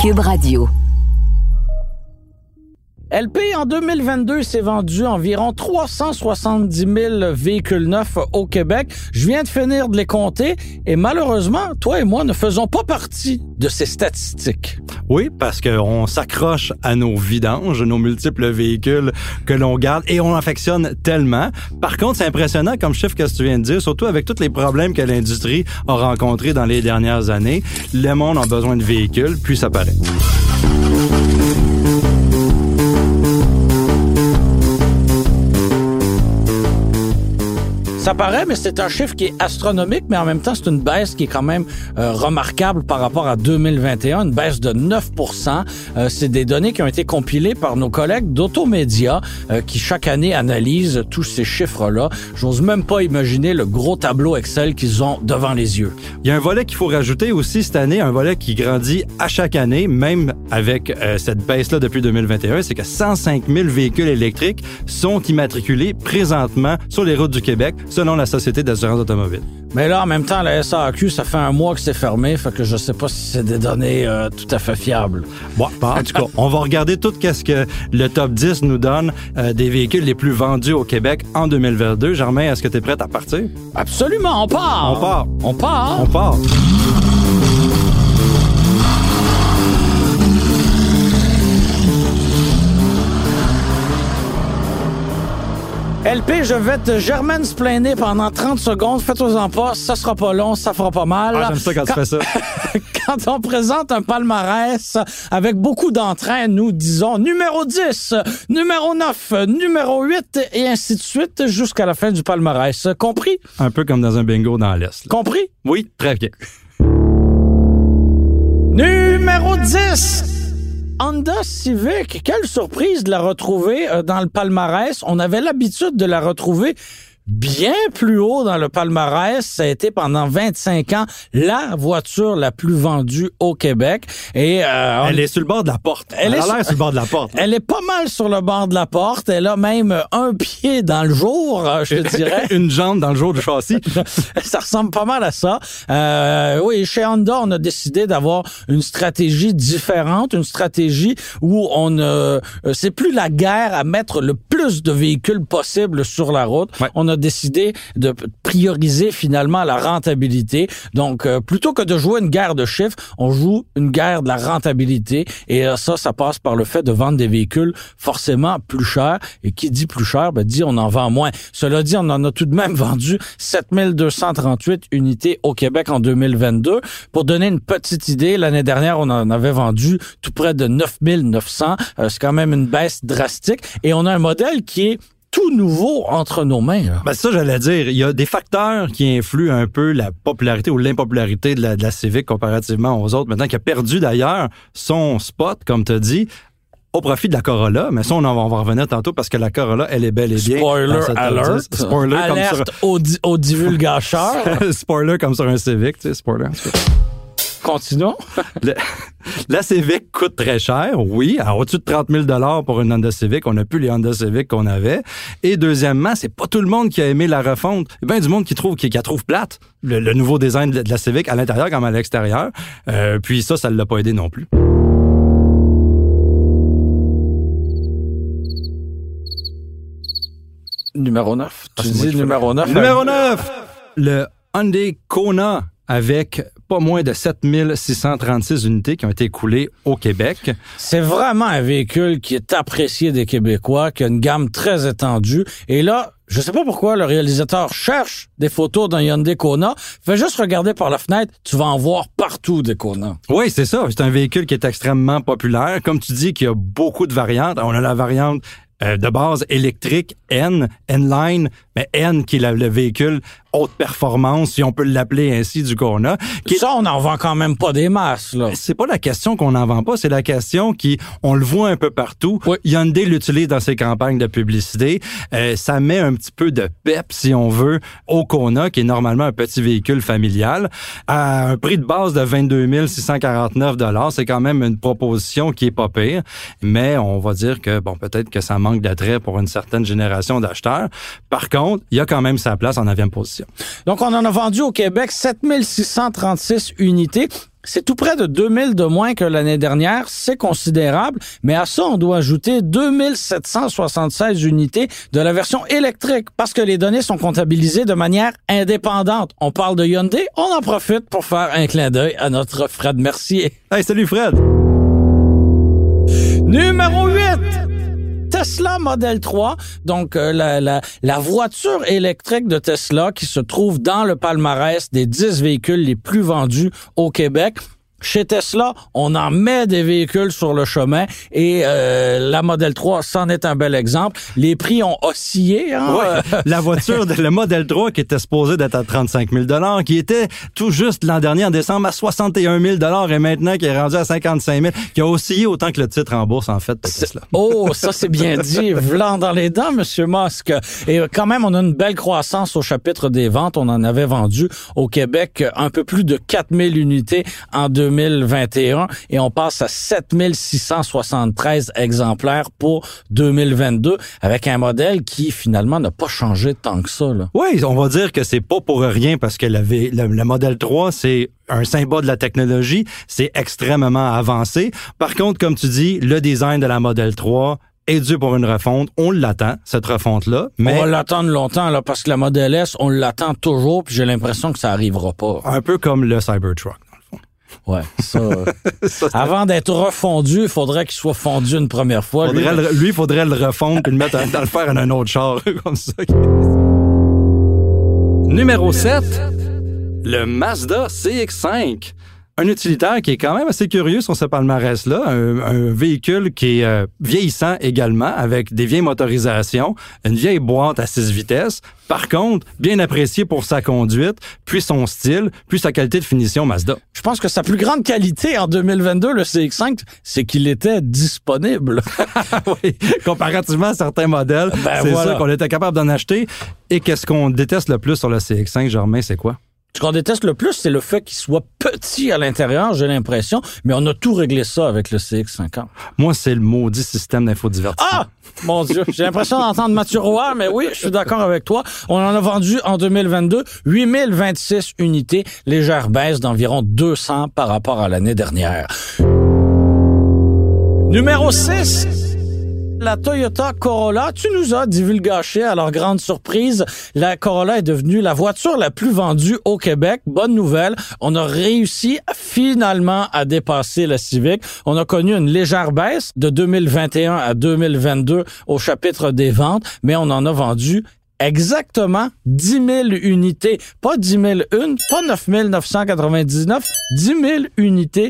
Cube Radio. LP, en 2022, s'est vendu environ 370 000 véhicules neufs au Québec. Je viens de finir de les compter et malheureusement, toi et moi ne faisons pas partie de ces statistiques. Oui, parce qu'on s'accroche à nos vidanges, nos multiples véhicules que l'on garde et on affectionne tellement. Par contre, c'est impressionnant comme chiffre que tu viens de dire, surtout avec tous les problèmes que l'industrie a rencontrés dans les dernières années. Le monde a besoin de véhicules, puis ça paraît. Ça paraît, mais c'est un chiffre qui est astronomique, mais en même temps, c'est une baisse qui est quand même euh, remarquable par rapport à 2021, une baisse de 9% euh, C'est des données qui ont été compilées par nos collègues d'Automédia euh, qui chaque année analysent tous ces chiffres-là. J'ose même pas imaginer le gros tableau Excel qu'ils ont devant les yeux. Il y a un volet qu'il faut rajouter aussi cette année, un volet qui grandit à chaque année, même avec cette baisse-là depuis 2021, c'est que 105 000 véhicules électriques sont immatriculés présentement sur les routes du Québec selon la Société d'assurance automobile. Mais là, en même temps, la SAQ, ça fait un mois que c'est fermé, fait que je sais pas si c'est des données euh, tout à fait fiables. Bon, en tout cas, on va regarder tout ce que le top 10 nous donne euh, des véhicules les plus vendus au Québec en 2022. Germain, est-ce que tu es prête à partir? Absolument, on part! On part! On part! On part! LP, je vais te germaine splainer pendant 30 secondes. Faites-en pas, ça sera pas long, ça fera pas mal. Ah, j'aime ça quand, tu fais ça. quand on présente un palmarès avec beaucoup d'entrain, nous disons numéro 10, numéro 9, numéro 8 et ainsi de suite jusqu'à la fin du palmarès. Compris? Un peu comme dans un bingo dans l'Est. Compris? Oui, très bien. Numéro 10! Honda Civic, quelle surprise de la retrouver euh, dans le palmarès. On avait l'habitude de la retrouver bien plus haut dans le palmarès. Ça a été pendant 25 ans la voiture la plus vendue au Québec. Et euh, elle est sur le bord de la porte. Elle, est sur... le bord de la porte. Elle est pas mal sur le bord de la porte. Elle a même un pied dans le jour, euh, je te dirais. Une jambe dans le jour du châssis. ça ressemble pas mal à ça. Euh, oui, chez Honda, on a décidé d'avoir une stratégie différente, une stratégie où on euh, c'est plus la guerre à mettre le plus de véhicules possible sur la route. On a décidé de prioriser finalement la rentabilité. Donc, euh, plutôt que de jouer une guerre de chiffres, on joue une guerre de la rentabilité. Et euh, ça, ça passe par le fait de vendre des véhicules forcément plus chers. Et qui dit plus cher, ben, dit on en vend moins. Cela dit, on en a tout de même vendu 7238 unités au Québec en 2022. Pour donner une petite idée, l'année dernière, on en avait vendu tout près de 9900. Euh, c'est quand même une baisse drastique. Et on a un modèle qui est tout nouveau entre nos mains. Ben ça, j'allais dire. Il y a des facteurs qui influent un peu la popularité ou l'impopularité de la, de la Civic comparativement aux autres. Maintenant, qui a perdu d'ailleurs son spot, comme tu as dit, au profit de la Corolla, mais ça, on, va, on va revenir tantôt parce que la Corolla, elle est belle et bien. Spoiler alert. Spoiler Alerte comme sur... au, divulgateur. spoiler comme sur un Civic, tu sais, spoiler. Continuons. la Civic coûte très cher, oui, à au-dessus de 30 000 pour une Honda Civic. On n'a plus les Honda Civic qu'on avait. Et deuxièmement, c'est pas tout le monde qui a aimé la refonte. Il y a bien du monde qui trouve qui, la trouve plate, le, nouveau design de la Civic à l'intérieur comme à l'extérieur. Euh, puis ça, ça ne l'a pas aidé non plus. Numéro 9. Tu dis numéro 9. Numéro 9! Le Hyundai Kona avec pas moins de 7636 unités qui ont été écoulées au Québec. C'est vraiment un véhicule qui est apprécié des Québécois, qui a une gamme très étendue. Et là, je sais pas pourquoi le réalisateur cherche des photos d'un Hyundai Kona. Fais juste regarder par la fenêtre, tu vas en voir partout des Kona. Oui, c'est ça. C'est un véhicule qui est extrêmement populaire. Comme tu dis, qui a beaucoup de variantes. On a la variante euh, de base électrique N, N-Line, mais N qui est le véhicule haute performance, si on peut l'appeler ainsi, du Kona. Qui Ça, on n'en vend quand même pas des masses, là. C'est pas la question qu'on n'en vend pas, c'est la question qui, on le voit un peu partout. Oui. Hyundai l'utilise dans ses campagnes de publicité. Euh, ça met un petit peu de pep, si on veut, au Kona, qui est normalement un petit véhicule familial, à un prix de base de 22 649 C'est quand même une proposition qui est pas pire, mais on va dire que, bon, peut-être que ça manque d'attrait pour une certaine génération d'acheteurs. Par contre, il y a quand même sa place en 9e position. Donc, on en a vendu au Québec 7636 unités. C'est tout près de 2000 de moins que l'année dernière. C'est considérable. Mais à ça, on doit ajouter 2776 unités de la version électrique parce que les données sont comptabilisées de manière indépendante. On parle de Hyundai. On en profite pour faire un clin d'œil à notre Fred Mercier. Hey, salut Fred! Numéro 8! Tesla Model 3, donc euh, la, la, la voiture électrique de Tesla qui se trouve dans le palmarès des 10 véhicules les plus vendus au Québec. Chez Tesla, on en met des véhicules sur le chemin et euh, la Model 3, c'en est un bel exemple. Les prix ont oscillé. Hein? Ouais. La voiture, de, le Model 3 qui était supposé d'être à 35 000 qui était tout juste l'an dernier en décembre à 61 000 et maintenant qui est rendu à 55 000 qui a oscillé autant que le titre en bourse en fait de Tesla. Oh, ça c'est bien dit. Vlan dans les dents, Monsieur Musk. Et quand même, on a une belle croissance au chapitre des ventes. On en avait vendu au Québec un peu plus de 4000 unités en 2021 et on passe à 7673 exemplaires pour 2022 avec un modèle qui finalement n'a pas changé tant que ça. Là. Oui, on va dire que c'est pas pour rien parce que le, le, le modèle 3, c'est un symbole de la technologie, c'est extrêmement avancé. Par contre, comme tu dis, le design de la Model 3 est dû pour une refonte. On l'attend, cette refonte-là. Mais On va l'attendre longtemps là, parce que la Model S, on l'attend toujours, puis j'ai l'impression que ça arrivera pas. un peu comme le Cybertruck. Ouais, ça. avant d'être refondu, il faudrait qu'il soit fondu une première fois. Faudrait Lui, le- il faudrait le refondre puis le mettre dans le faire en un autre char comme ça. Numéro 7, le Mazda CX-5. Un utilitaire qui est quand même assez curieux sur ce palmarès-là, un, un véhicule qui est euh, vieillissant également, avec des vieilles motorisations, une vieille boîte à 6 vitesses. Par contre, bien apprécié pour sa conduite, puis son style, puis sa qualité de finition Mazda. je pense que sa plus grande qualité en 2022, le CX5, c'est qu'il était disponible. oui, comparativement à certains modèles, Ben c'est voilà. qu'on était capable d'en acheter. Et qu'est-ce qu'on déteste le plus sur le CX5, Germain, c'est quoi? Ce qu'on déteste le plus, c'est le fait qu'il soit petit à l'intérieur, j'ai l'impression, mais on a tout réglé ça avec le CX50. Moi, c'est le maudit système d'infodivertissement. Ah! Mon Dieu, j'ai l'impression d'entendre Mathieu Roy, mais oui, je suis d'accord avec toi. On en a vendu en 2022 8026 unités, légère baisse d'environ 200 par rapport à l'année dernière. Numéro 6. La Toyota Corolla, tu nous as divulgaché à leur grande surprise, la Corolla est devenue la voiture la plus vendue au Québec. Bonne nouvelle, on a réussi finalement à dépasser la Civic. On a connu une légère baisse de 2021 à 2022 au chapitre des ventes, mais on en a vendu exactement 10 000 unités. Pas 10 000 une, pas 9 999, 10 000 unités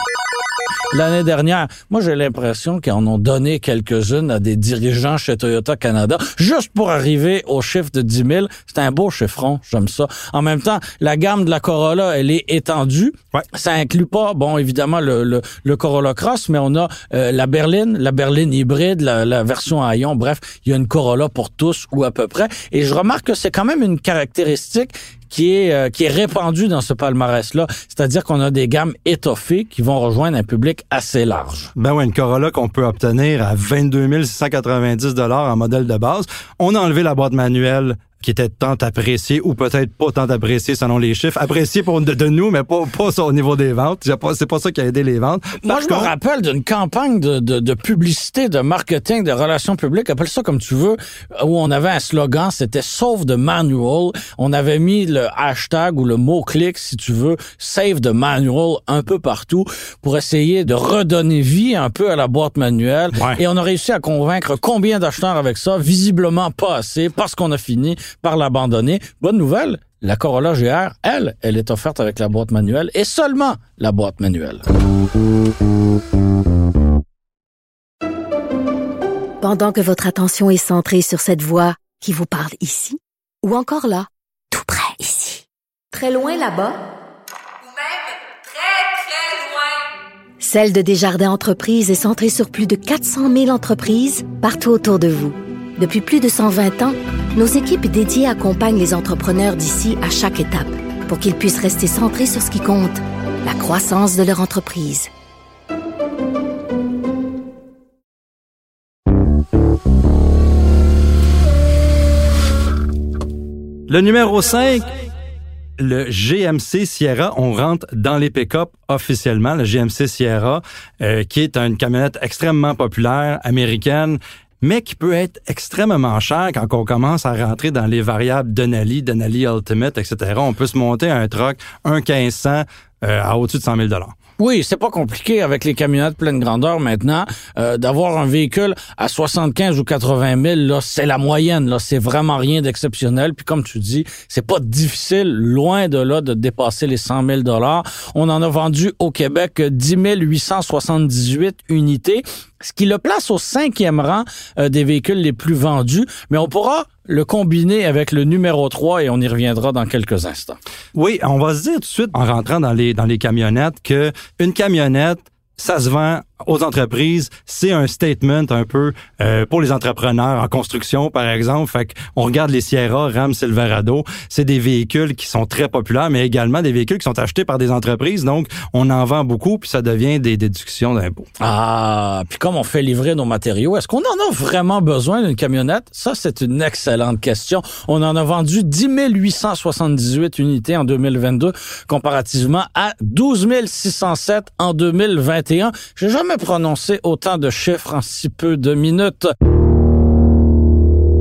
l'année dernière. Moi, j'ai l'impression qu'ils en ont donné quelques-unes à des dirigeants chez Toyota Canada, juste pour arriver au chiffre de 10 000. C'est un beau chiffron, j'aime ça. En même temps, la gamme de la Corolla, elle est étendue. Ouais. Ça inclut pas, bon, évidemment, le, le, le Corolla Cross, mais on a euh, la berline, la berline hybride, la, la version à ion. Bref, il y a une Corolla pour tous ou à peu près. Et je remarque que c'est quand même une caractéristique qui est euh, qui est répandue dans ce palmarès-là, c'est-à-dire qu'on a des gammes étoffées qui vont rejoindre un public assez large. Ben ouais, une Corolla qu'on peut obtenir à 22 690 en modèle de base. On a enlevé la boîte manuelle qui était tant appréciée ou peut-être pas tant appréciée selon les chiffres. Appréciée pour de, de nous, mais pas, pas ça au niveau des ventes. C'est pas, ça qui a aidé les ventes. Moi, je me rappelle d'une campagne de, de, de publicité, de marketing, de relations publiques, appelle ça comme tu veux, où on avait un slogan, c'était Sauve the Manual. On avait mis le hashtag ou le mot-clic, si tu veux, Save the Manual un peu partout pour essayer de redonner vie un peu à la boîte manuelle. Ouais. Et on a réussi à convaincre combien d'acheteurs avec ça? Visiblement pas assez, parce qu'on a fini par l'abandonner. Bonne nouvelle, la Corolla GR, elle, elle est offerte avec la boîte manuelle et seulement la boîte manuelle. Pendant que votre attention est centrée sur cette voix qui vous parle ici, Ou encore là, tout près ici. Très loin là-bas. Celle de Desjardins Entreprises est centrée sur plus de 400 000 entreprises partout autour de vous. Depuis plus de 120 ans, nos équipes dédiées accompagnent les entrepreneurs d'ici à chaque étape pour qu'ils puissent rester centrés sur ce qui compte, la croissance de leur entreprise. Le numéro 5, le GMC Sierra, on rentre dans les officiellement, le GMC Sierra, euh, qui est une camionnette extrêmement populaire, américaine, mais qui peut être extrêmement cher quand on commence à rentrer dans les variables Denali, Denali Ultimate, etc. On peut se monter un truck, un 1500 euh, à au-dessus de 100 000 oui, c'est pas compliqué avec les camionnettes pleine grandeur maintenant euh, d'avoir un véhicule à 75 ou 80 000. Là, c'est la moyenne. Là, c'est vraiment rien d'exceptionnel. Puis comme tu dis, c'est pas difficile, loin de là, de dépasser les 100 000 dollars. On en a vendu au Québec 10 878 unités, ce qui le place au cinquième rang euh, des véhicules les plus vendus. Mais on pourra le combiner avec le numéro 3 et on y reviendra dans quelques instants. Oui, on va se dire tout de suite en rentrant dans les dans les camionnettes que une camionnette ça se vend aux entreprises, c'est un statement un peu euh, pour les entrepreneurs en construction, par exemple. Fait on regarde les Sierra, Ram, Silverado, c'est des véhicules qui sont très populaires, mais également des véhicules qui sont achetés par des entreprises. Donc, on en vend beaucoup, puis ça devient des déductions d'impôts. Ah, puis comme on fait livrer nos matériaux, est-ce qu'on en a vraiment besoin d'une camionnette? Ça, c'est une excellente question. On en a vendu 10 878 unités en 2022, comparativement à 12 607 en 2021. J'ai jamais prononcer autant de chiffres en si peu de minutes.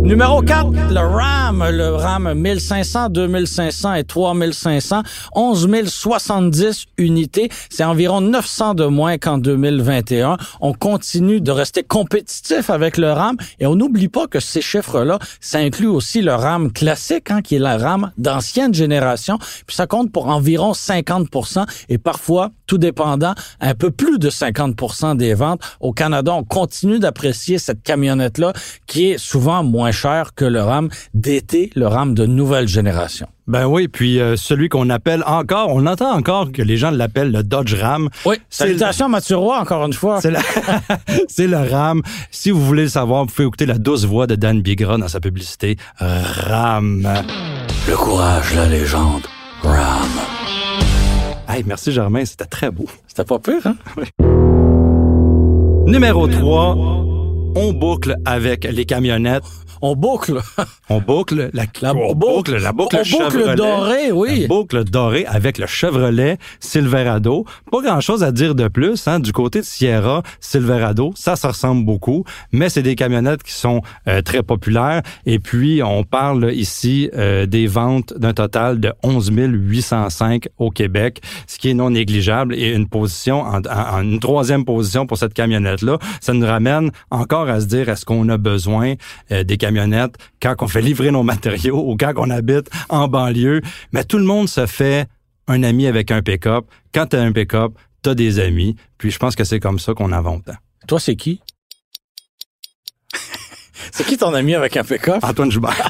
Numéro 4, le RAM, le RAM 1500, 2500 et 3500, 11 070 unités. C'est environ 900 de moins qu'en 2021. On continue de rester compétitif avec le RAM et on n'oublie pas que ces chiffres-là, ça inclut aussi le RAM classique, hein, qui est la RAM d'ancienne génération. Puis ça compte pour environ 50% et parfois, tout dépendant, un peu plus de 50% des ventes. Au Canada, on continue d'apprécier cette camionnette-là qui est souvent moins cher que le RAM d'été, le RAM de nouvelle génération. Ben oui, puis euh, celui qu'on appelle encore, on entend encore que les gens l'appellent le Dodge Ram. Oui, salutations Mathieu Roy, encore une fois. C'est, le Ram. Si vous voulez le savoir, vous pouvez écouter la douce voix de Dan Bigra dans sa publicité Ram. Le courage, la légende, Ram. Hey, merci Germain, c'était très beau. C'était pas pire, hein? Oui. Numéro 3, on boucle avec les camionnettes on boucle. on boucle la, la on boucle, la boucle, on boucle dorée, oui. La boucle dorée avec le Chevrolet Silverado. Pas grand-chose à dire de plus. Hein. Du côté de Sierra, Silverado, ça, ça ressemble beaucoup, mais c'est des camionnettes qui sont euh, très populaires. Et puis, on parle ici euh, des ventes d'un total de 11 805 au Québec, ce qui est non négligeable et une position, en, en une troisième position pour cette camionnette-là. Ça nous ramène encore à se dire, est-ce qu'on a besoin euh, des camionnettes quand on fait livrer nos matériaux ou quand on habite en banlieue? Mais tout le monde se fait un ami avec un pick-up. Quand tu as un pick-up, tu as des amis. Puis je pense que c'est comme ça qu'on avance. Toi, c'est qui? C'est qui ton ami avec un pick-up? Antoine Joubert.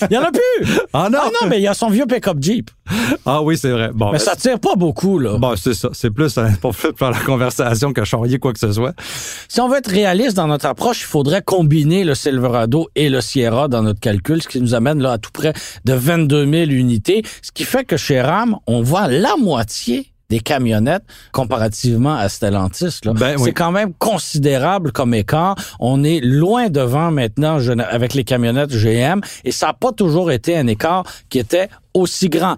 il y en a plus! Ah non! Ah non, mais il y a son vieux pick-up Jeep. Ah oui, c'est vrai. Bon, mais ça tire pas beaucoup, là. Bon, c'est ça. C'est plus euh, pour faire la conversation que charrier quoi que ce soit. Si on veut être réaliste dans notre approche, il faudrait combiner le Silverado et le Sierra dans notre calcul, ce qui nous amène là à tout près de 22 000 unités, ce qui fait que chez Ram, on voit la moitié des camionnettes comparativement à Stellantis. Là. Ben c'est quand même considérable comme écart. On est loin devant maintenant avec les camionnettes GM et ça n'a pas toujours été un écart qui était aussi grand.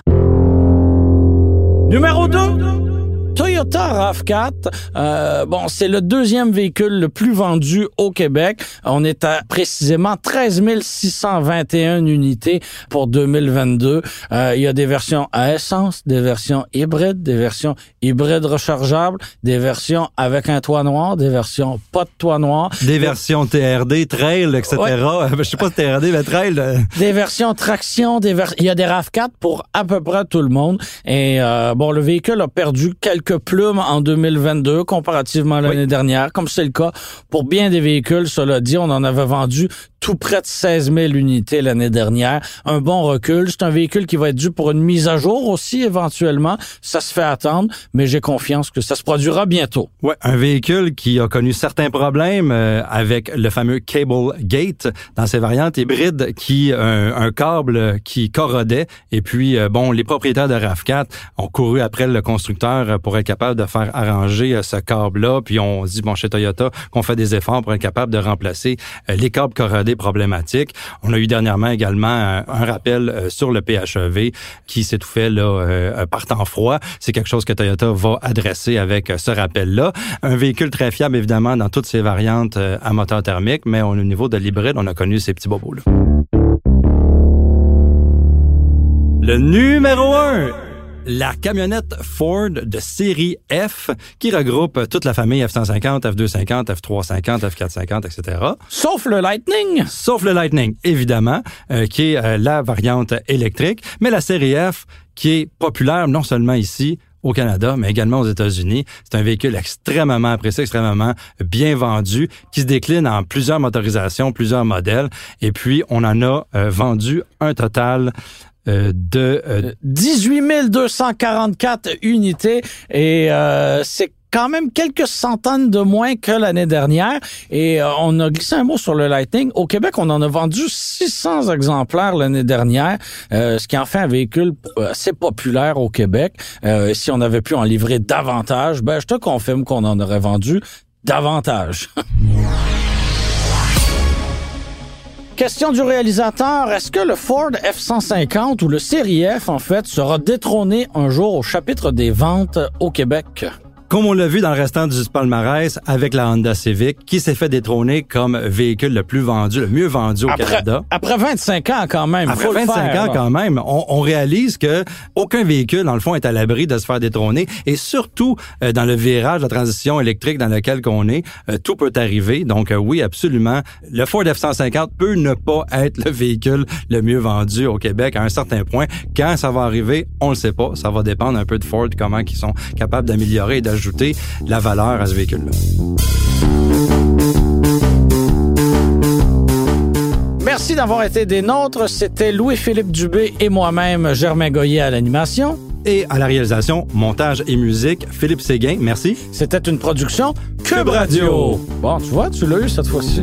Numéro 2. Toyota RAV4, euh, bon, c'est le deuxième véhicule le plus vendu au Québec. On est à précisément 13 621 unités pour 2022. Euh, il y a des versions à essence, des versions hybrides, des versions hybrides rechargeables, des versions avec un toit noir, des versions pas de toit noir. Des versions TRD, trail, etc. Je sais pas TRD, mais trail. Euh. Des versions traction, des il y a des RAV4 pour à peu près tout le monde. Et euh, bon, le véhicule a perdu quelques quelques plumes en 2022 comparativement à l'année dernière, comme c'est le cas pour bien des véhicules. Cela dit, on en avait vendu tout près de 16 000 unités l'année dernière. Un bon recul. C'est un véhicule qui va être dû pour une mise à jour aussi éventuellement. Ça se fait attendre, mais j'ai confiance que ça se produira bientôt. Ouais, un véhicule qui a connu certains problèmes euh, avec le fameux Cable Gate dans ses variantes hybrides qui un, un câble qui corrodait et puis euh, bon les propriétaires de RAV4 ont couru après le constructeur pour être capable de faire arranger euh, ce câble là puis on dit bon chez Toyota qu'on fait des efforts pour être capable de remplacer euh, les câbles corrodés On a eu dernièrement également un, un rappel sur le PHEV qui s'est tout fait là par temps froid. C'est quelque chose que Toyota va adresser avec ce rappel là. Un véhicule très fiable évidemment dans toutes ses variantes à moteur thermique, mais au niveau de l'hybride, on a connu ces petits bobos là. Le numéro un, la camionnette Ford de série F qui regroupe toute la famille F-150, F-250, F-350, F-450, etc. Sauf le Lightning. Sauf le Lightning, évidemment, euh, qui est euh, la variante électrique, mais la série F qui est populaire non seulement ici, au Canada, mais également aux États-Unis. C'est un véhicule extrêmement apprécié, extrêmement bien vendu, qui se décline en plusieurs motorisations, plusieurs modèles. Et puis, on en a euh, vendu un total euh, de euh, 18 244 unités et euh, c'est quand même quelques centaines de moins que l'année dernière. Et euh, on a glissé un mot sur le Lightning. Au Québec, on en a vendu 600 exemplaires l'année dernière, euh, ce qui en fait un véhicule assez populaire au Québec. Euh, si on avait pu en livrer davantage, ben je te confirme qu'on en aurait vendu davantage. Question du réalisateur, est-ce que le Ford F-150 ou le Série F, en fait, sera détrôné un jour au chapitre des ventes au Québec? Comme on l'a vu dans le restant du palmarès avec la Honda Civic, qui s'est fait détrôner comme véhicule le plus vendu, le mieux vendu au après, Canada. Après 25 ans quand même. Après faut le 25 faire, ans là. quand même, on, on réalise que aucun véhicule, dans le fond, est à l'abri de se faire détrôner. Et surtout, euh, dans le virage, la transition électrique dans lequel qu'on est, euh, tout peut arriver. Donc euh, oui, absolument, le Ford F-150 peut ne pas être le véhicule le mieux vendu au Québec à un certain point. Quand ça va arriver, on le sait pas. Ça va dépendre un peu de Ford, comment ils sont capables d'améliorer et d'ajouter la valeur à ce véhicule-là. Merci d'avoir été des nôtres. C'était Louis-Philippe Dubé et moi-même, Germain Goyer à l'animation. Et à la réalisation, montage et musique, Philippe Séguin. Merci. C'était une production Cube Radio. Bon, tu vois, tu l'as eu cette fois-ci.